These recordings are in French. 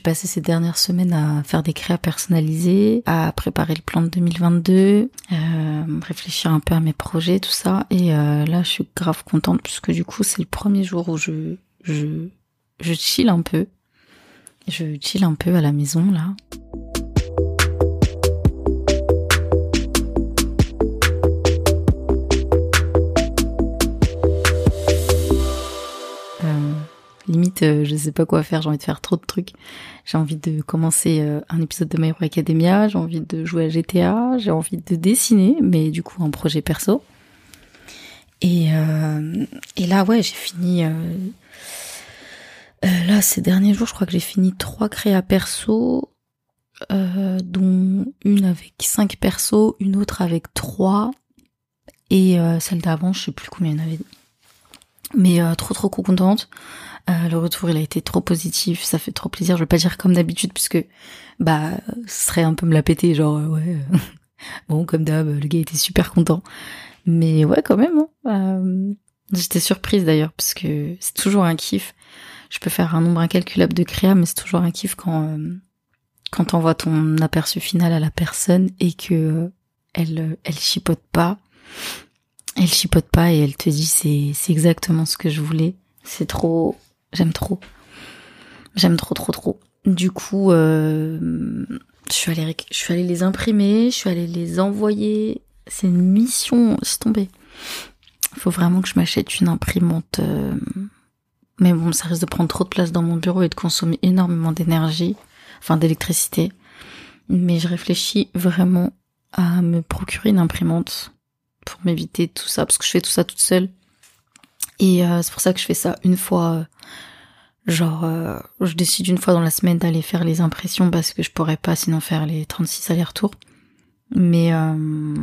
j'ai passé ces dernières semaines à faire des créas personnalisés, à préparer le plan de 2022, euh, réfléchir un peu à mes projets, tout ça. Et euh, là, je suis grave contente puisque du coup, c'est le premier jour où je je je chill un peu. Je chill un peu à la maison là. Limite euh, je sais pas quoi faire, j'ai envie de faire trop de trucs. J'ai envie de commencer euh, un épisode de My Hero Academia, j'ai envie de jouer à GTA, j'ai envie de dessiner, mais du coup un projet perso. Et, euh, et là ouais j'ai fini là ces derniers jours je crois que j'ai fini trois créas perso dont une avec cinq persos, une autre avec trois et celle d'avant je sais plus combien il y en avait mais trop trop contente euh, le retour, il a été trop positif, ça fait trop plaisir. Je vais pas dire comme d'habitude, puisque bah, ce serait un peu me la péter, genre euh, ouais. Euh, bon, comme d'hab, le gars était super content. Mais ouais, quand même. Hein. J'étais surprise d'ailleurs, parce que c'est toujours un kiff. Je peux faire un nombre incalculable de créas, mais c'est toujours un kiff quand quand t'envoies ton aperçu final à la personne et que elle elle chipote pas. Elle chipote pas et elle te dit c'est c'est exactement ce que je voulais. C'est trop J'aime trop. J'aime trop, trop, trop. Du coup, euh, je suis allée, les imprimer, je suis allée les envoyer. C'est une mission, c'est tombé. Faut vraiment que je m'achète une imprimante. Euh, mais bon, ça risque de prendre trop de place dans mon bureau et de consommer énormément d'énergie, enfin d'électricité. Mais je réfléchis vraiment à me procurer une imprimante pour m'éviter tout ça, parce que je fais tout ça toute seule. Et euh, c'est pour ça que je fais ça une fois Genre, euh, je décide une fois dans la semaine d'aller faire les impressions parce que je pourrais pas sinon faire les 36 allers-retours. Mais euh,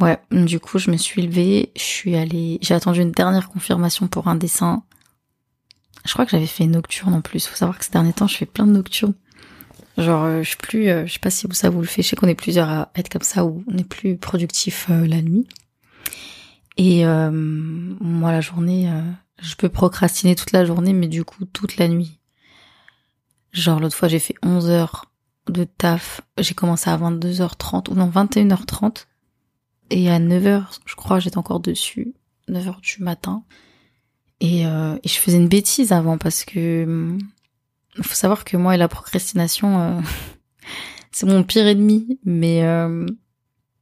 ouais, du coup, je me suis levée, je suis allée, j'ai attendu une dernière confirmation pour un dessin. Je crois que j'avais fait nocturne en plus. Faut savoir que ces derniers temps, je fais plein de nocturnes. Genre, euh, je suis plus, je sais pas si ça vous le fait. Je sais qu'on est plusieurs à être comme ça où on est plus productif la nuit. Et moi, la journée, je peux procrastiner toute la journée, mais du coup, toute la nuit. Genre, l'autre fois, j'ai fait 11 heures de taf. J'ai commencé à 22h30, ou non, 21h30. Et à 9h, je crois, j'étais encore dessus. 9h du matin. Et, euh, et, je faisais une bêtise avant parce que il faut savoir que moi et la procrastination, euh, c'est mon pire ennemi. Mais euh,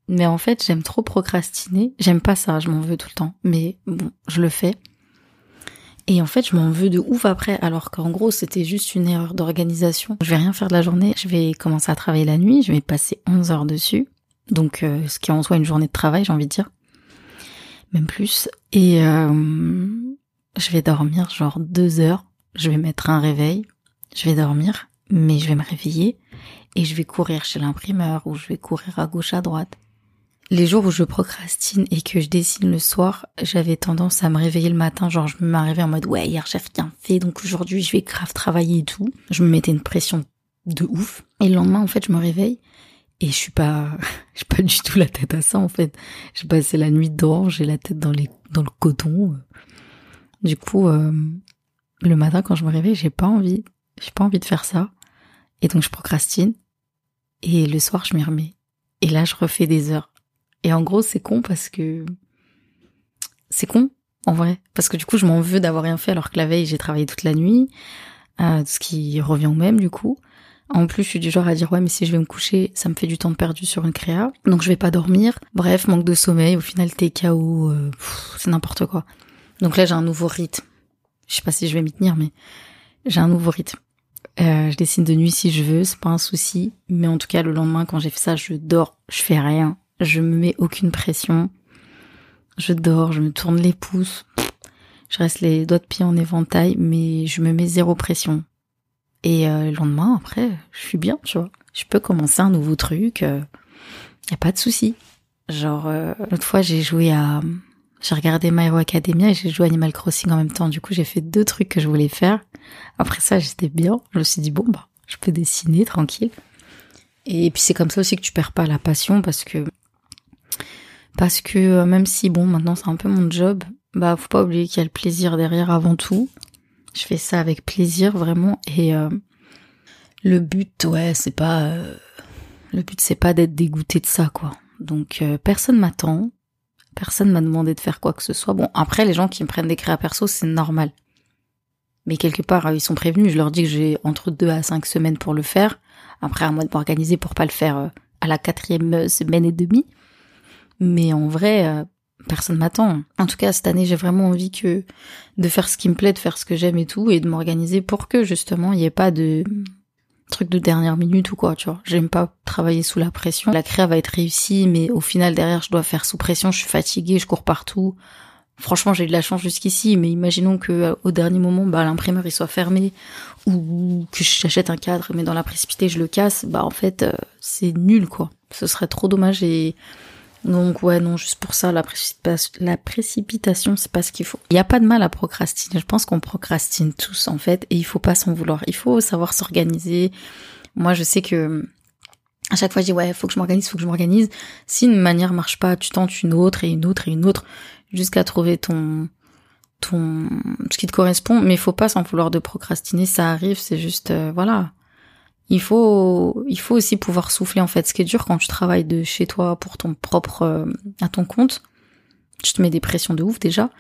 mais en fait, j'aime trop procrastiner. J'aime pas ça, je m'en veux tout le temps. Mais bon, je le fais. Et en fait, je m'en veux de ouf après, alors qu'en gros, c'était juste une erreur d'organisation. Je vais rien faire de la journée, je vais commencer à travailler la nuit, je vais passer 11 heures dessus. Donc, euh, ce qui est en soi une journée de travail, j'ai envie de dire. Même plus. Et euh, je vais dormir genre deux heures. Je vais mettre un réveil. Je vais dormir, mais je vais me réveiller et je vais courir chez l'imprimeur ou je vais courir à gauche à droite les jours où je procrastine et que je dessine le soir, j'avais tendance à me réveiller le matin, genre je me réveillée en mode ouais hier j'ai rien fait donc aujourd'hui je vais grave travailler et tout. Je me mettais une pression de ouf. Et le lendemain en fait je me réveille et je suis pas, j'ai pas du tout la tête à ça en fait. J'ai passé la nuit dehors, j'ai la tête dans les dans le coton. Du coup euh, le matin quand je me réveille j'ai pas envie, j'ai pas envie de faire ça et donc je procrastine et le soir je m'y remets. Et là je refais des heures et en gros, c'est con parce que c'est con en vrai, parce que du coup, je m'en veux d'avoir rien fait alors que la veille, j'ai travaillé toute la nuit, euh, ce qui revient au même du coup. En plus, je suis du genre à dire ouais, mais si je vais me coucher, ça me fait du temps perdu sur une créa, donc je vais pas dormir. Bref, manque de sommeil. Au final, t'es KO, euh, c'est n'importe quoi. Donc là, j'ai un nouveau rythme. Je sais pas si je vais m'y tenir, mais j'ai un nouveau rythme. Euh, je dessine de nuit si je veux, c'est pas un souci. Mais en tout cas, le lendemain, quand j'ai fait ça, je dors, je fais rien je me mets aucune pression. Je dors, je me tourne les pouces. Je reste les doigts de pied en éventail, mais je me mets zéro pression. Et euh, le lendemain, après, je suis bien, tu vois. Je peux commencer un nouveau truc. Euh, y a pas de souci. Genre, euh, l'autre fois, j'ai joué à... J'ai regardé My Hero Academia et j'ai joué Animal Crossing en même temps. Du coup, j'ai fait deux trucs que je voulais faire. Après ça, j'étais bien. Je me suis dit, bon, bah, je peux dessiner tranquille. Et puis c'est comme ça aussi que tu perds pas la passion parce que parce que euh, même si bon maintenant c'est un peu mon job, bah faut pas oublier qu'il y a le plaisir derrière avant tout. Je fais ça avec plaisir vraiment et euh, Le but, ouais, c'est pas, euh, le but c'est pas d'être dégoûté de ça, quoi. Donc personne m'attend, personne m'a demandé de faire quoi que ce soit. Bon, après les gens qui me prennent des créas perso, c'est normal. Mais quelque part, ils sont prévenus. Je leur dis que j'ai entre deux à cinq semaines pour le faire. Après, à moi de m'organiser pour pas le faire à la quatrième semaine et demie. Mais en vrai, personne m'attend. En tout cas, cette année, j'ai vraiment envie que de faire ce qui me plaît, de faire ce que j'aime et tout, et de m'organiser pour que justement il n'y ait pas de truc de dernière minute ou quoi, tu vois. J'aime pas travailler sous la pression. La créa va être réussie, mais au final derrière, je dois faire sous pression. Je suis fatiguée, je cours partout. Franchement, j'ai eu de la chance jusqu'ici, mais imaginons que euh, au dernier moment, bah l'imprimeur il soit fermé ou que j'achète un cadre, mais dans la précipité je le casse. Bah en fait, euh, c'est nul quoi. Ce serait trop dommage et donc ouais, non, juste pour ça, la, précipitation, c'est pas ce qu'il faut. Il n'y a pas de mal à procrastiner. Je pense qu'on procrastine tous en fait, et il faut pas s'en vouloir. Il faut savoir s'organiser. Moi, je sais que à chaque fois, je dis ouais, faut que je m'organise, faut que je m'organise. Si une manière marche pas, tu tentes une autre et une autre et une autre jusqu'à trouver ton ton ce qui te correspond. Mais il faut pas s'en vouloir de procrastiner. Ça arrive, c'est juste euh, voilà il faut il faut aussi pouvoir souffler en fait. Ce qui est dur quand tu travailles de chez toi pour ton propre euh, à ton compte tu te mets des pressions de ouf déjà.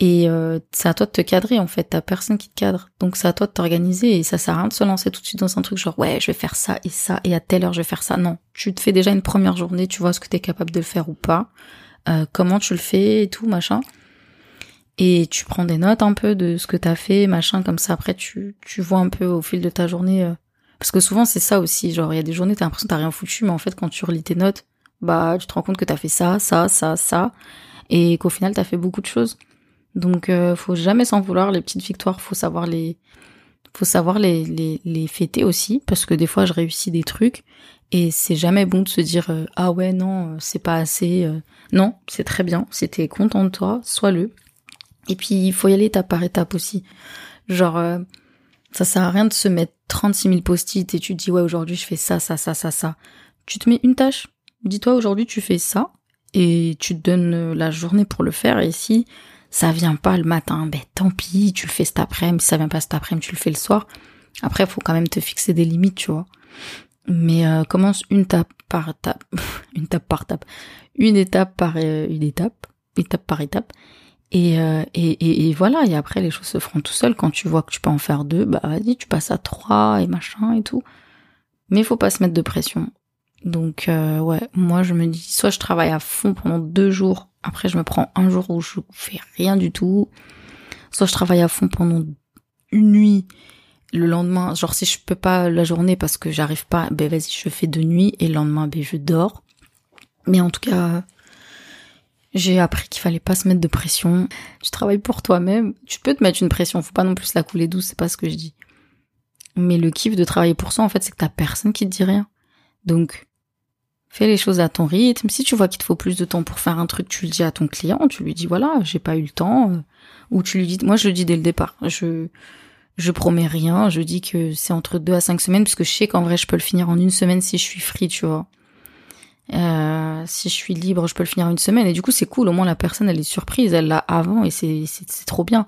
Et euh, c'est à toi de te cadrer en fait. T'as personne qui te cadre. Donc c'est à toi de t'organiser et ça sert à rien de se lancer tout de suite dans un truc genre ouais je vais faire ça et ça et à telle heure je vais faire ça. Non. Tu te fais déjà une première journée tu vois ce que t'es capable de faire ou pas euh, comment tu le fais et tout machin. Et tu prends des notes un peu de ce que t'as fait machin comme ça après tu tu vois un peu au fil de ta journée parce que souvent c'est ça aussi, genre il y a des journées t'as l'impression que t'as rien foutu, mais en fait quand tu relis tes notes, bah tu te rends compte que t'as fait ça, ça, ça, ça, et qu'au final t'as fait beaucoup de choses. Donc euh, faut jamais s'en vouloir, les petites victoires, faut savoir les, faut savoir les, les, les fêter aussi, parce que des fois je réussis des trucs et c'est jamais bon de se dire euh, ah ouais non c'est pas assez. Euh. Non, c'est très bien. T'es content de toi, sois-le. Et puis il faut y aller étape par étape aussi. Genre ça sert à rien de se mettre 36 000 post-it et tu te dis ouais aujourd'hui je fais ça, ça, ça, ça, ça. Tu te mets une tâche. Dis-toi aujourd'hui tu fais ça et tu te donnes euh, la journée pour le faire et si ça vient pas le matin, ben tant pis, tu le fais cet après-midi, si ça vient pas cet après-midi, tu le fais le soir. Après, faut quand même te fixer des limites, tu vois. Mais euh, commence une étape par étape, une étape par étape, une étape par euh, une étape, étape par étape, euh, et, et, et, voilà, et après les choses se feront tout seul. Quand tu vois que tu peux en faire deux, bah vas-y, tu passes à trois et machin et tout. Mais faut pas se mettre de pression. Donc euh, ouais, moi je me dis, soit je travaille à fond pendant deux jours, après je me prends un jour où je fais rien du tout, soit je travaille à fond pendant une nuit, le lendemain, genre si je peux pas la journée parce que j'arrive pas, ben vas-y je fais deux nuits et le lendemain ben je dors. Mais en tout cas, j'ai appris qu'il fallait pas se mettre de pression. Tu travailles pour toi-même. Tu peux te mettre une pression. Faut pas non plus la couler douce. C'est pas ce que je dis. Mais le kiff de travailler pour soi, en fait, c'est que t'as personne qui te dit rien. Donc, fais les choses à ton rythme. Si tu vois qu'il te faut plus de temps pour faire un truc, tu le dis à ton client. Tu lui dis voilà, j'ai pas eu le temps. Euh, ou tu lui dis, moi je le dis dès le départ. Je, je promets rien. Je dis que c'est entre deux à cinq semaines puisque je sais qu'en vrai je peux le finir en une semaine si je suis free, tu vois. Euh, si je suis libre, je peux le finir une semaine. Et du coup, c'est cool. Au moins, la personne, elle est surprise. Elle l'a avant et c'est, c'est, trop bien.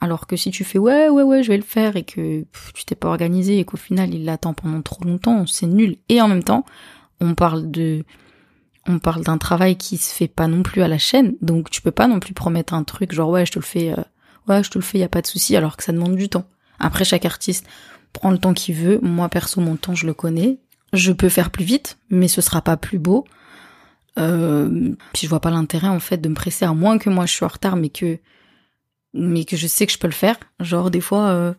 Alors que si tu fais ouais, ouais, ouais, je vais le faire et que tu t'es pas organisé et qu'au final, il l'attend pendant trop longtemps, c'est nul. Et en même temps, on parle de, on parle d'un travail qui se fait pas non plus à la chaîne. Donc, tu peux pas non plus promettre un truc genre ouais, je te le fais, euh, ouais, je te le fais, y a pas de souci, alors que ça demande du temps. Après, chaque artiste prend le temps qu'il veut. Moi, perso, mon temps, je le connais je peux faire plus vite, mais ce sera pas plus beau. Euh, puis je vois pas l'intérêt en fait de me presser à moins que moi je suis en retard, mais que mais que je sais que je peux le faire. Genre des fois, euh,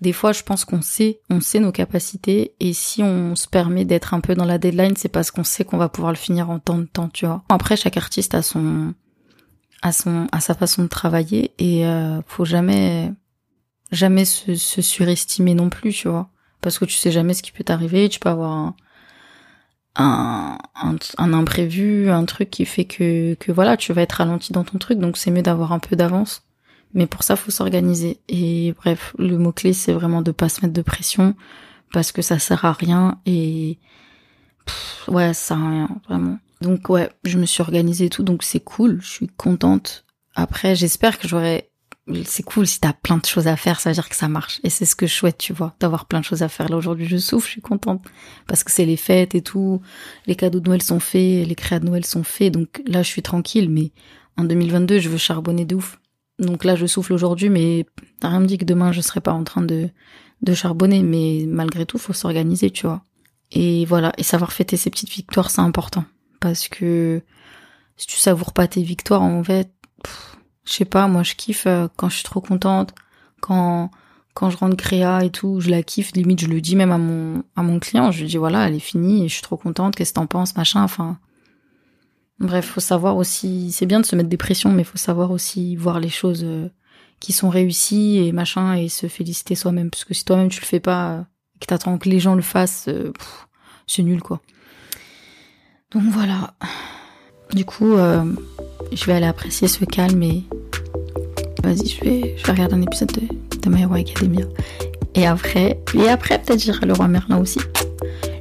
des fois je pense qu'on sait, on sait nos capacités et si on se permet d'être un peu dans la deadline, c'est parce qu'on sait qu'on va pouvoir le finir en temps de temps, tu vois. Après chaque artiste a son a son a sa façon de travailler et euh, faut jamais jamais se, se surestimer non plus, tu vois parce que tu sais jamais ce qui peut t'arriver, tu peux avoir un, imprévu, un truc qui fait que, que voilà, tu vas être ralenti dans ton truc, donc c'est mieux d'avoir un peu d'avance. Mais pour ça, faut s'organiser. Et bref, le mot clé, c'est vraiment de pas se mettre de pression parce que ça sert à rien et ouais, ça sert à rien vraiment. Donc ouais, je me suis organisée et tout, donc c'est cool, je suis contente. Après, j'espère que j'aurai c'est cool si t'as plein de choses à faire, ça veut dire que ça marche. Et c'est ce que je souhaite, tu vois, d'avoir plein de choses à faire. Là aujourd'hui, je souffre, je suis contente parce que c'est les fêtes et tout, les cadeaux de Noël sont faits, les créas de Noël sont faits, donc là je suis tranquille. Mais en 2022, je veux charbonner de ouf. Donc là, je souffle aujourd'hui, mais t'as rien me dit que demain je serai pas en train de de charbonner. Mais malgré tout, faut s'organiser, tu vois. Et voilà, et savoir fêter ses petites victoires, c'est important parce que si tu savoures pas tes victoires, en fait, je sais pas, moi je kiffe euh, quand je suis trop contente, quand quand je rentre créa et tout, je la kiffe, limite je le dis même à mon à mon client, je lui dis voilà, elle est finie et je suis trop contente, qu'est-ce que t'en penses, machin, enfin bref, faut savoir aussi, c'est bien de se mettre des pressions, mais faut savoir aussi voir les choses euh, qui sont réussies et machin et se féliciter soi-même parce que si toi-même tu le fais pas euh, et que t'attends que les gens le fassent, c'est nul quoi. Donc voilà. Du coup, je vais aller apprécier ce calme et vas-y, je vais, je vais regarder un épisode de, My Hero Academia. Et après, et après peut-être j'irai le roi Merlin aussi.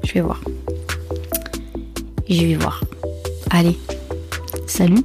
Je vais voir. Je vais voir. Allez, salut